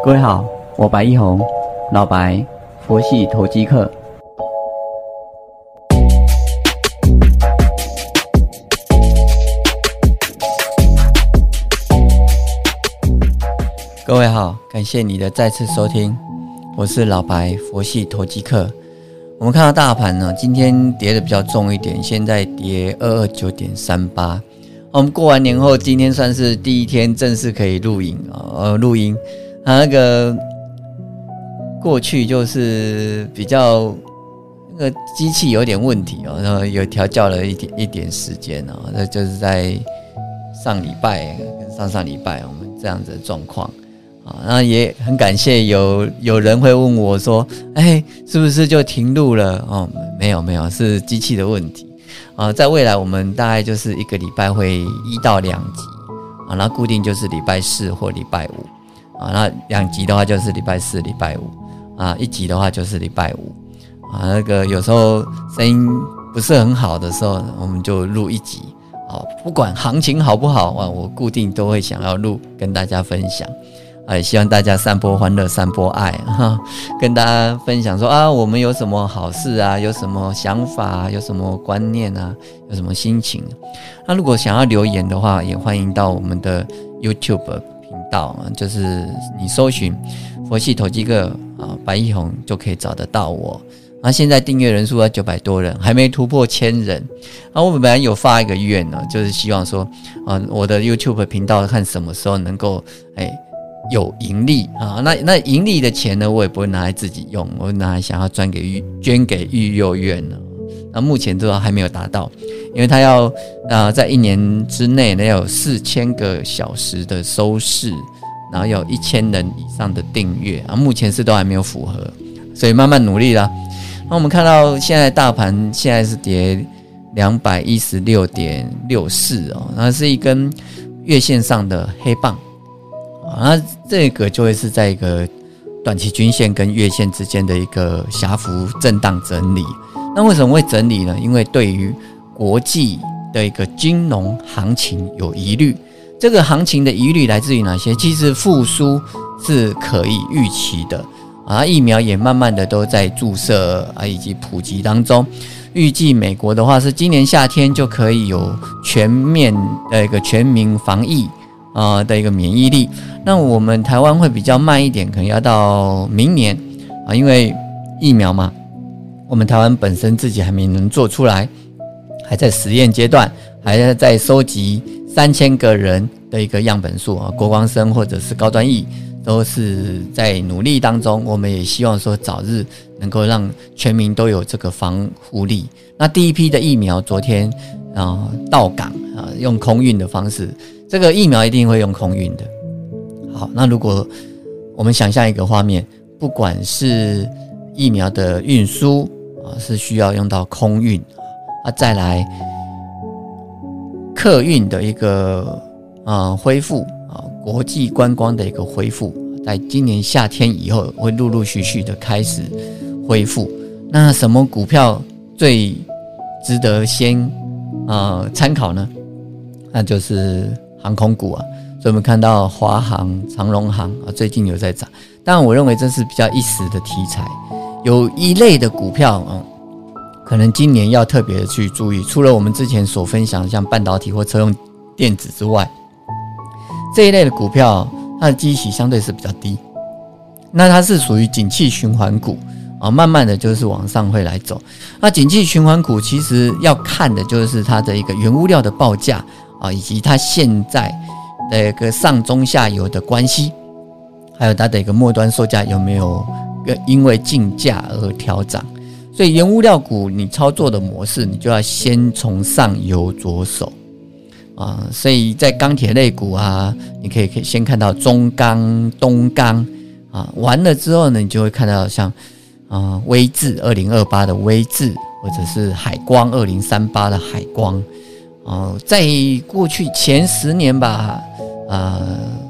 各位好，我白一红，老白，佛系投机客。各位好，感谢你的再次收听，我是老白，佛系投机客。我们看到大盘呢，今天跌的比较重一点，现在跌二二九点三八。我们过完年后，今天算是第一天正式可以录影啊，呃，录音。他那个过去就是比较那个机器有点问题哦，然后有调教了一点一点时间哦，那就是在上礼拜跟上上礼拜我们这样子的状况啊，那也很感谢有有人会问我说，哎，是不是就停录了？哦，没有没有，是机器的问题啊，在未来我们大概就是一个礼拜会一到两集啊，那固定就是礼拜四或礼拜五。啊，那两集的话就是礼拜四、礼拜五，啊，一集的话就是礼拜五，啊，那个有时候声音不是很好的时候，我们就录一集，啊，不管行情好不好啊，我固定都会想要录跟大家分享，啊，也希望大家散播欢乐、散播爱，哈，跟大家分享说啊，我们有什么好事啊，有什么想法，有什么观念啊，有什么心情，那如果想要留言的话，也欢迎到我们的 YouTube。到就是你搜寻佛系投机客啊，白一红就可以找得到我。那现在订阅人数要九百多人，还没突破千人。啊我本来有发一个愿呢，就是希望说啊，我的 YouTube 频道看什么时候能够哎有盈利啊。那那盈利的钱呢，我也不会拿来自己用，我拿来想要捐给育捐给育幼院呢。那目前都还没有达到，因为他要啊在一年之内呢要有四千个小时的收视，然后有一千人以上的订阅啊，目前是都还没有符合，所以慢慢努力啦。那我们看到现在大盘现在是跌两百一十六点六四哦，那是一根月线上的黑棒啊，那这个就会是在一个短期均线跟月线之间的一个狭幅震荡整理。那为什么会整理呢？因为对于国际的一个金融行情有疑虑，这个行情的疑虑来自于哪些？其实复苏是可以预期的啊，疫苗也慢慢的都在注射啊以及普及当中，预计美国的话是今年夏天就可以有全面的一个全民防疫啊的一个免疫力。那我们台湾会比较慢一点，可能要到明年啊，因为疫苗嘛。我们台湾本身自己还没能做出来，还在实验阶段，还在在收集三千个人的一个样本数啊，国光生或者是高端疫都是在努力当中。我们也希望说早日能够让全民都有这个防护力。那第一批的疫苗昨天啊到港啊，用空运的方式，这个疫苗一定会用空运的。好，那如果我们想象一个画面，不管是疫苗的运输。啊，是需要用到空运啊，再来客运的一个啊恢复啊，国际观光的一个恢复，在今年夏天以后会陆陆续续的开始恢复。那什么股票最值得先啊参考呢？那就是航空股啊。所以我们看到华航、长荣航啊，最近有在涨，但我认为这是比较一时的题材。有一类的股票，嗯，可能今年要特别的去注意。除了我们之前所分享像半导体或车用电子之外，这一类的股票，它的基期相对是比较低。那它是属于景气循环股啊，慢慢的就是往上会来走。那景气循环股其实要看的就是它的一个原物料的报价啊，以及它现在的一个上中下游的关系，还有它的一个末端售价有没有。因为竞价而调涨，所以原物料股你操作的模式，你就要先从上游着手啊。所以在钢铁类股啊，你可以可以先看到中钢、东钢啊，完了之后呢，你就会看到像啊微智二零二八的微智，或者是海光二零三八的海光啊，在过去前十年吧，啊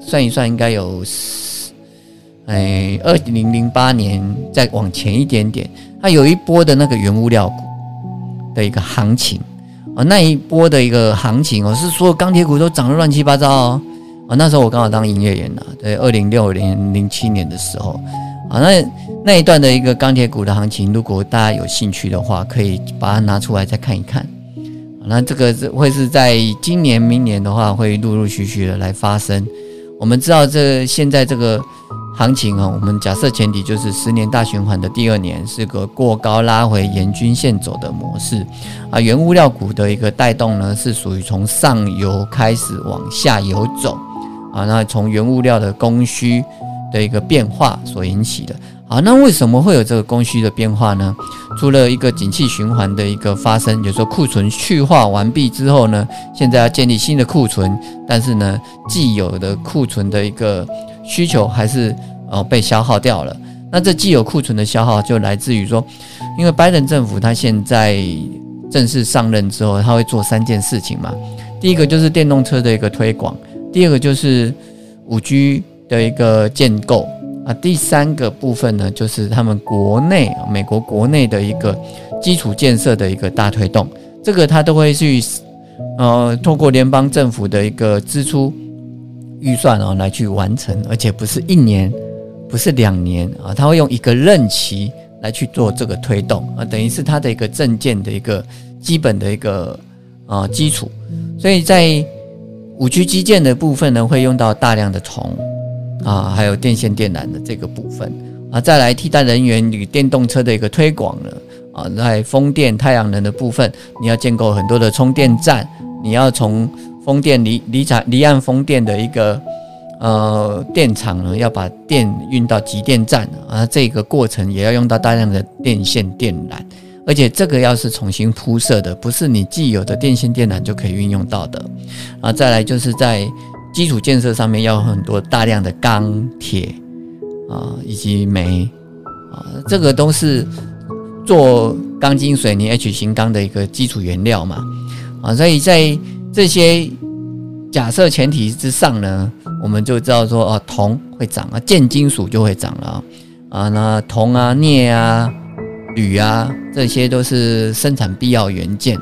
算一算应该有。哎，二零零八年再往前一点点，它有一波的那个原物料股的一个行情啊，那一波的一个行情哦，是所有钢铁股都涨得乱七八糟哦，啊，那时候我刚好当营业员呐，对，二零六年、零七年的时候，啊，那那一段的一个钢铁股的行情，如果大家有兴趣的话，可以把它拿出来再看一看。那这个是会是在今年、明年的话，会陆陆续续的来发生。我们知道这现在这个行情啊，我们假设前提就是十年大循环的第二年是个过高拉回沿均线走的模式啊，原物料股的一个带动呢，是属于从上游开始往下游走。啊，那从原物料的供需的一个变化所引起的。好，那为什么会有这个供需的变化呢？除了一个景气循环的一个发生，有时候库存去化完毕之后呢，现在要建立新的库存，但是呢，既有的库存的一个需求还是呃被消耗掉了。那这既有库存的消耗，就来自于说，因为拜登政府他现在正式上任之后，他会做三件事情嘛。第一个就是电动车的一个推广。第二个就是五 G 的一个建构啊，第三个部分呢，就是他们国内美国国内的一个基础建设的一个大推动，这个他都会去呃，通过联邦政府的一个支出预算哦来去完成，而且不是一年，不是两年啊，他会用一个任期来去做这个推动啊，等于是他的一个证件的一个基本的一个啊基础，所以在。五 G 基建的部分呢，会用到大量的铜啊，还有电线电缆的这个部分啊，再来替代能源与电动车的一个推广了啊，在风电、太阳能的部分，你要建构很多的充电站，你要从风电离离产离岸风电的一个呃电厂呢，要把电运到集电站啊，这个过程也要用到大量的电线电缆。而且这个要是重新铺设的，不是你既有的电线电缆就可以运用到的。啊，再来就是在基础建设上面要很多大量的钢铁啊，以及煤啊，这个都是做钢筋水泥 H 型钢的一个基础原料嘛。啊，所以在这些假设前提之上呢，我们就知道说，哦，铜会涨啊，贱金属就会涨了啊，那铜啊、镍啊。铝啊，这些都是生产必要元件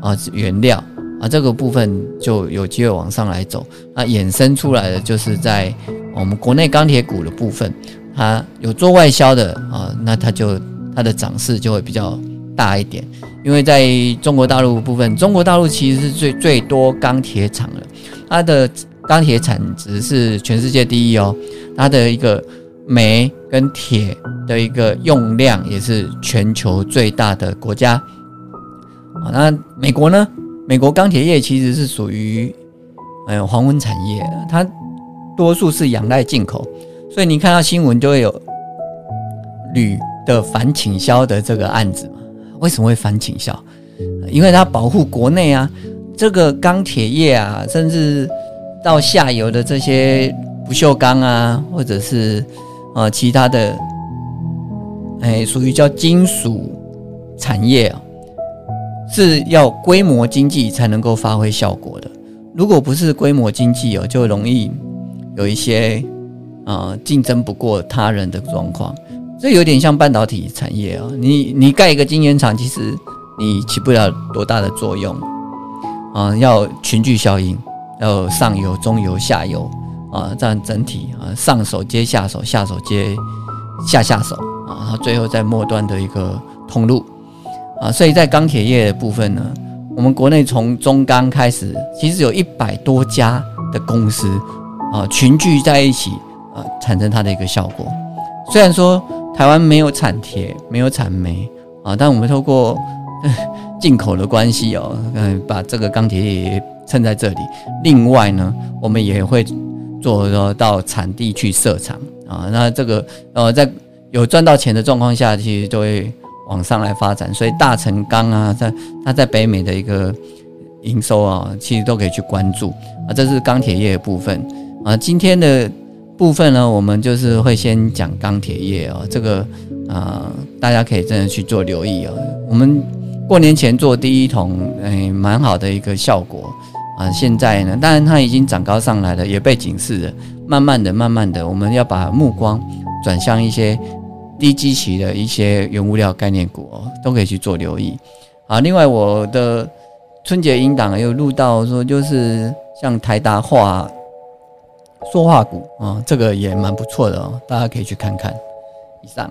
啊，原料啊，这个部分就有机会往上来走。那衍生出来的就是在我们国内钢铁股的部分，它有做外销的啊，那它就它的涨势就会比较大一点。因为在中国大陆部分，中国大陆其实是最最多钢铁厂的，它的钢铁产值是全世界第一哦，它的一个。煤跟铁的一个用量也是全球最大的国家啊。那美国呢？美国钢铁业其实是属于呃黄昏产业，它多数是仰赖进口，所以你看到新闻就会有铝的反倾销的这个案子？为什么会反倾销？因为它保护国内啊，这个钢铁业啊，甚至到下游的这些不锈钢啊，或者是。呃，其他的，哎，属于叫金属产业啊，是要规模经济才能够发挥效果的。如果不是规模经济哦，就容易有一些啊竞争不过他人的状况。这有点像半导体产业啊，你你盖一个晶圆厂，其实你起不了多大的作用啊，要群聚效应，要上游、中游、下游。啊，这样整体啊，上手接下手，下手接下下手啊，然后最后在末端的一个通路啊，所以在钢铁业的部分呢，我们国内从中钢开始，其实有一百多家的公司啊，群聚在一起啊，产生它的一个效果。虽然说台湾没有产铁，没有产煤啊，但我们透过 进口的关系哦，嗯，把这个钢铁业撑在这里。另外呢，我们也会。做到产地去设厂啊，那这个呃，在有赚到钱的状况下，其实就会往上来发展。所以大成钢啊，在它在北美的一个营收啊，其实都可以去关注啊。这是钢铁业的部分啊。今天的部分呢，我们就是会先讲钢铁业哦，这个啊，大家可以真的去做留意哦。我们过年前做第一桶，哎，蛮好的一个效果。啊，现在呢，当然它已经涨高上来了，也被警示了。慢慢的、慢慢的，我们要把目光转向一些低基期的一些原物料概念股哦，都可以去做留意。啊，另外我的春节音档又录到说，就是像台达化说话股啊，这个也蛮不错的哦，大家可以去看看。以上。